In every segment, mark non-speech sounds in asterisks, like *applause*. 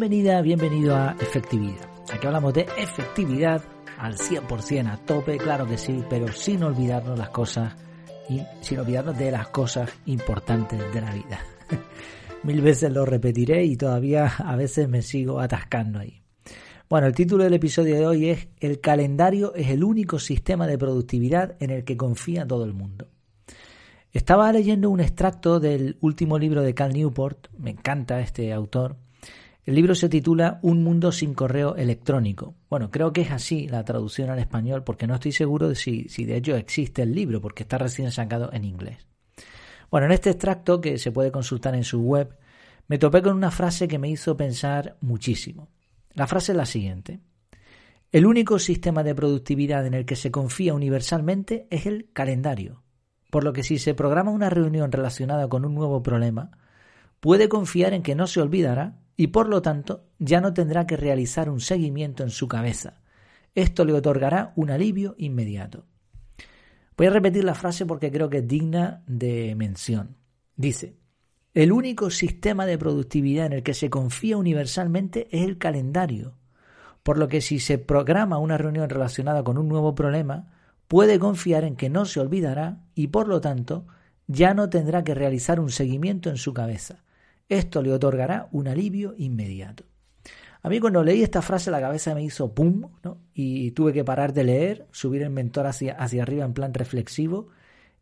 Bienvenida, bienvenido a Efectividad. Aquí hablamos de efectividad al 100%, a tope, claro que sí, pero sin olvidarnos las cosas y sin olvidarnos de las cosas importantes de la vida. *laughs* Mil veces lo repetiré y todavía a veces me sigo atascando ahí. Bueno, el título del episodio de hoy es El calendario es el único sistema de productividad en el que confía todo el mundo. Estaba leyendo un extracto del último libro de Cal Newport, me encanta este autor. El libro se titula Un mundo sin correo electrónico. Bueno, creo que es así la traducción al español porque no estoy seguro de si, si de hecho existe el libro porque está recién sacado en inglés. Bueno, en este extracto que se puede consultar en su web, me topé con una frase que me hizo pensar muchísimo. La frase es la siguiente. El único sistema de productividad en el que se confía universalmente es el calendario, por lo que si se programa una reunión relacionada con un nuevo problema, puede confiar en que no se olvidará y por lo tanto ya no tendrá que realizar un seguimiento en su cabeza. Esto le otorgará un alivio inmediato. Voy a repetir la frase porque creo que es digna de mención. Dice, el único sistema de productividad en el que se confía universalmente es el calendario, por lo que si se programa una reunión relacionada con un nuevo problema, puede confiar en que no se olvidará y por lo tanto ya no tendrá que realizar un seguimiento en su cabeza. Esto le otorgará un alivio inmediato. A mí cuando leí esta frase la cabeza me hizo pum, ¿no? y tuve que parar de leer, subir el mentor hacia, hacia arriba en plan reflexivo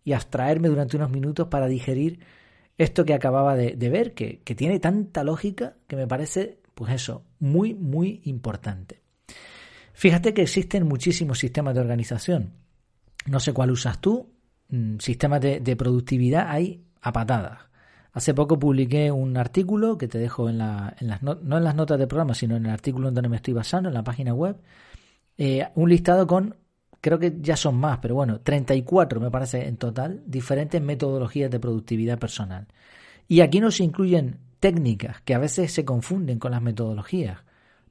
y abstraerme durante unos minutos para digerir esto que acababa de, ver, que, que, tiene tanta lógica que me parece, pues eso, muy, muy importante. Fíjate que existen muchísimos sistemas de organización. No sé cuál usas tú. Mm, sistemas de, de productividad hay a patadas. Hace poco publiqué un artículo que te dejo en, la, en las no, en las notas del programa, sino en el artículo en donde me estoy basando, en la página web, eh, un listado con creo que ya son más, pero bueno, 34 me parece en total, diferentes metodologías de productividad personal. Y aquí no se incluyen técnicas que a veces se confunden con las metodologías,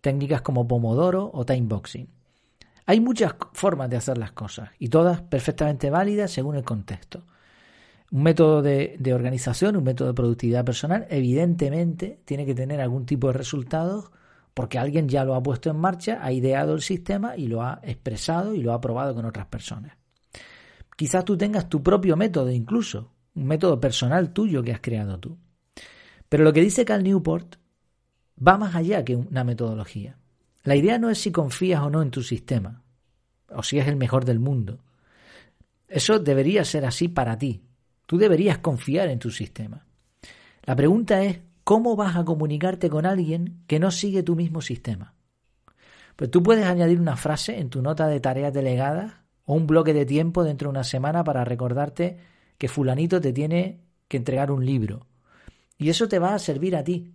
técnicas como Pomodoro o Timeboxing. Hay muchas formas de hacer las cosas y todas perfectamente válidas según el contexto. Un método de, organización, un método de productividad personal, evidentemente tiene que tener algún tipo de resultados porque alguien ya lo ha puesto en marcha, ha ideado el sistema y lo ha expresado y lo ha probado con otras personas. Quizás tú tengas tu propio método incluso, un método personal tuyo que has creado tú. Pero lo que dice Cal Newport va más allá que una metodología. La idea no es si confías o no en tu sistema, o si es el mejor del mundo. Eso debería ser así para ti. Tú deberías confiar en tu sistema. La pregunta es ¿cómo vas a comunicarte con alguien que no sigue tu mismo sistema? Pues tú puedes añadir una frase en tu nota de tareas delegadas o un bloque de tiempo dentro de una semana para recordarte que fulanito te tiene que entregar un libro. Y eso te va a servir a ti.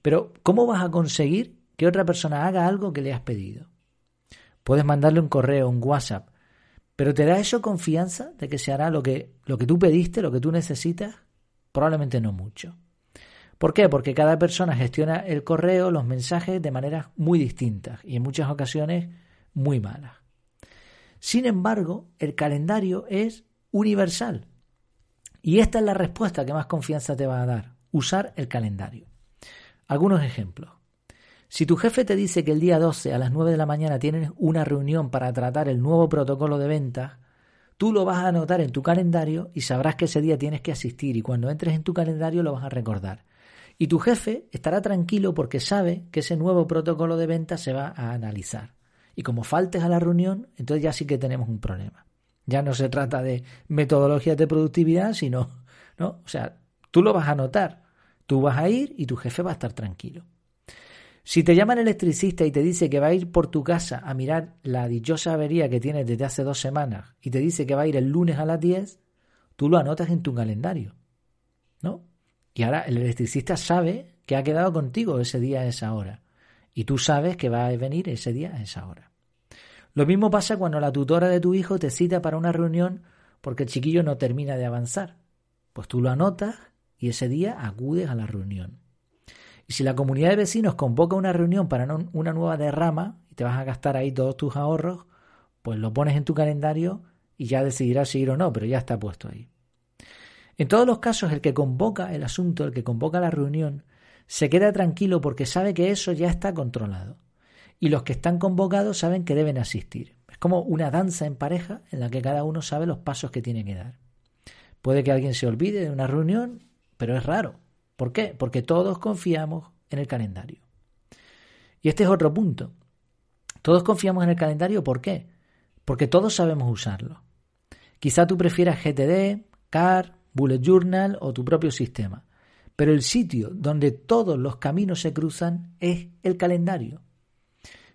Pero ¿cómo vas a conseguir que otra persona haga algo que le has pedido? Puedes mandarle un correo, un WhatsApp, pero ¿te da eso confianza de que se hará lo que, lo que tú pediste, lo que tú necesitas? Probablemente no mucho. ¿Por qué? Porque cada persona gestiona el correo, los mensajes de maneras muy distintas y en muchas ocasiones muy malas. Sin embargo, el calendario es universal. Y esta es la respuesta que más confianza te va a dar, usar el calendario. Algunos ejemplos. Si tu jefe te dice que el día 12 a las 9 de la mañana tienes una reunión para tratar el nuevo protocolo de ventas, tú lo vas a anotar en tu calendario y sabrás que ese día tienes que asistir y cuando entres en tu calendario lo vas a recordar. Y tu jefe estará tranquilo porque sabe que ese nuevo protocolo de venta se va a analizar. Y como faltes a la reunión, entonces ya sí que tenemos un problema. Ya no se trata de metodologías de productividad, sino, ¿no? O sea, tú lo vas a notar, tú vas a ir y tu jefe va a estar tranquilo. Si te llama el electricista y te dice que va a ir por tu casa a mirar la dichosa avería que tienes desde hace dos semanas y te dice que va a ir el lunes a las 10, tú lo anotas en tu calendario, ¿no? Y ahora el electricista sabe que ha quedado contigo ese día a esa hora. Y tú sabes que va a venir ese día a esa hora. Lo mismo pasa cuando la tutora de tu hijo te cita para una reunión porque el chiquillo no termina de avanzar. Pues tú lo anotas y ese día acudes a la reunión. Y si la comunidad de vecinos convoca una reunión para una nueva derrama y te vas a gastar ahí todos tus ahorros, pues lo pones en tu calendario y ya decidirás si ir o no, pero ya está puesto ahí. En todos los casos, el que convoca el asunto, el que convoca la reunión, se queda tranquilo porque sabe que eso ya está controlado. Y los que están convocados saben que deben asistir. Es como una danza en pareja en la que cada uno sabe los pasos que tiene que dar. Puede que alguien se olvide de una reunión, pero es raro. ¿Por qué? Porque todos confiamos en el calendario. Y este es otro punto. Todos confiamos en el calendario, ¿por qué? Porque todos sabemos usarlo. Quizá tú prefieras GTD, CAR, Bullet Journal o tu propio sistema. Pero el sitio donde todos los caminos se cruzan es el calendario.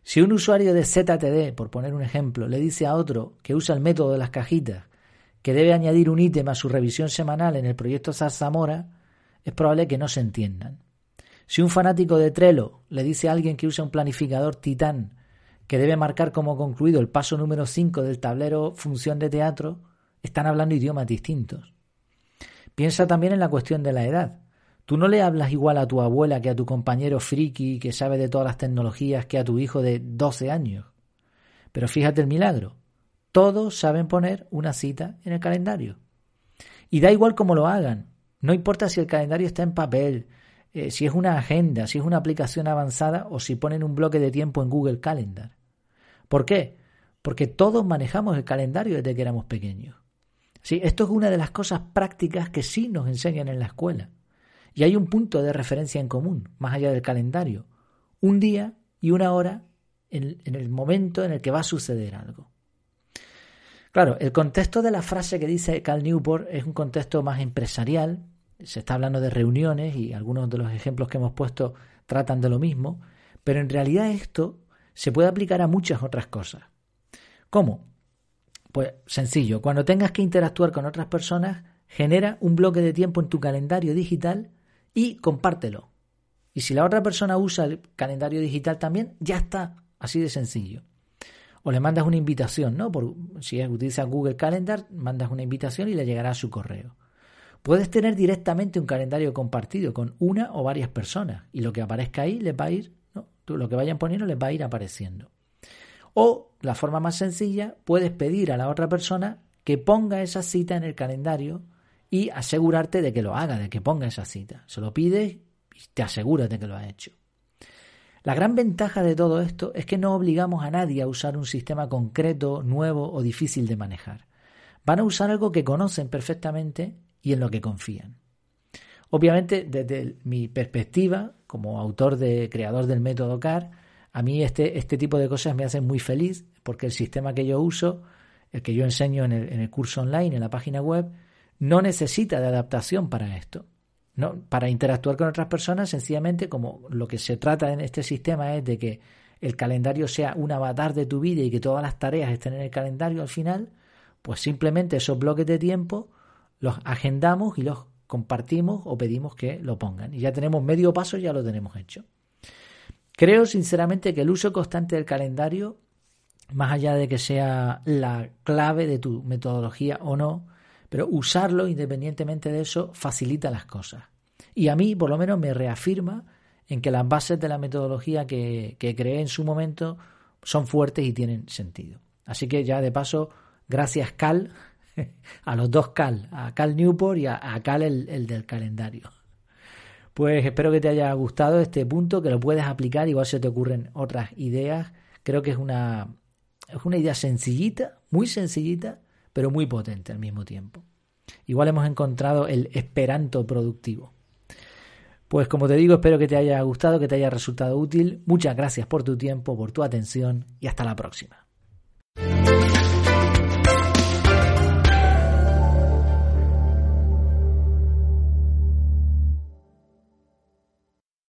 Si un usuario de ZTD, por poner un ejemplo, le dice a otro que usa el método de las cajitas que debe añadir un ítem a su revisión semanal en el proyecto Zarzamora, es probable que no se entiendan. Si un fanático de Trello le dice a alguien que usa un planificador Titán que debe marcar como concluido el paso número 5 del tablero función de teatro, están hablando idiomas distintos. Piensa también en la cuestión de la edad. Tú no le hablas igual a tu abuela que a tu compañero friki que sabe de todas las tecnologías que a tu hijo de 12 años. Pero fíjate el milagro. Todos saben poner una cita en el calendario. Y da igual cómo lo hagan. No importa si el calendario está en papel, eh, si es una agenda, si es una aplicación avanzada o si ponen un bloque de tiempo en Google Calendar. ¿Por qué? Porque todos manejamos el calendario desde que éramos pequeños. Sí, esto es una de las cosas prácticas que sí nos enseñan en la escuela. Y hay un punto de referencia en común, más allá del calendario. Un día y una hora en, en el momento en el que va a suceder algo. Claro, el contexto de la frase que dice Cal Newport es un contexto más empresarial. Se está hablando de reuniones y algunos de los ejemplos que hemos puesto tratan de lo mismo. Pero en realidad esto se puede aplicar a muchas otras cosas. ¿Cómo? Pues sencillo, cuando tengas que interactuar con otras personas, genera un bloque de tiempo en tu calendario digital y compártelo. Y si la otra persona usa el calendario digital también, ya está, así de sencillo. O le mandas una invitación, ¿no? Por, si utilizas Google Calendar, mandas una invitación y le llegará a su correo. Puedes tener directamente un calendario compartido con una o varias personas y lo que aparezca ahí les va a ir, ¿no? lo que vayan poniendo les va a ir apareciendo. O, la forma más sencilla, puedes pedir a la otra persona que ponga esa cita en el calendario y asegurarte de que lo haga, de que ponga esa cita. Se lo pides y te aseguras de que lo ha hecho. La gran ventaja de todo esto es que no obligamos a nadie a usar un sistema concreto, nuevo o difícil de manejar. Van a usar algo que conocen perfectamente y en lo que confían. Obviamente, desde mi perspectiva, como autor de creador del método CAR, a mí este, este tipo de cosas me hacen muy feliz porque el sistema que yo uso, el que yo enseño en el, en el curso online, en la página web, no necesita de adaptación para esto. No, para interactuar con otras personas, sencillamente como lo que se trata en este sistema es de que el calendario sea un avatar de tu vida y que todas las tareas estén en el calendario al final, pues simplemente esos bloques de tiempo los agendamos y los compartimos o pedimos que lo pongan. Y ya tenemos medio paso, ya lo tenemos hecho. Creo sinceramente que el uso constante del calendario, más allá de que sea la clave de tu metodología o no, pero usarlo independientemente de eso facilita las cosas. Y a mí, por lo menos, me reafirma en que las bases de la metodología que, creé en su momento son fuertes y tienen sentido. Así que ya de paso, gracias Cal, *laughs* a los dos Cal, a Cal Newport y a, Cal el, el del calendario. Pues espero que te haya gustado este punto, que lo puedes aplicar, igual se te ocurren otras ideas. Creo que es una, es una idea sencillita, muy sencillita, pero muy potente al mismo tiempo. Igual hemos encontrado el esperanto productivo. Pues como te digo, espero que te haya gustado, que te haya resultado útil. Muchas gracias por tu tiempo, por tu atención y hasta la próxima.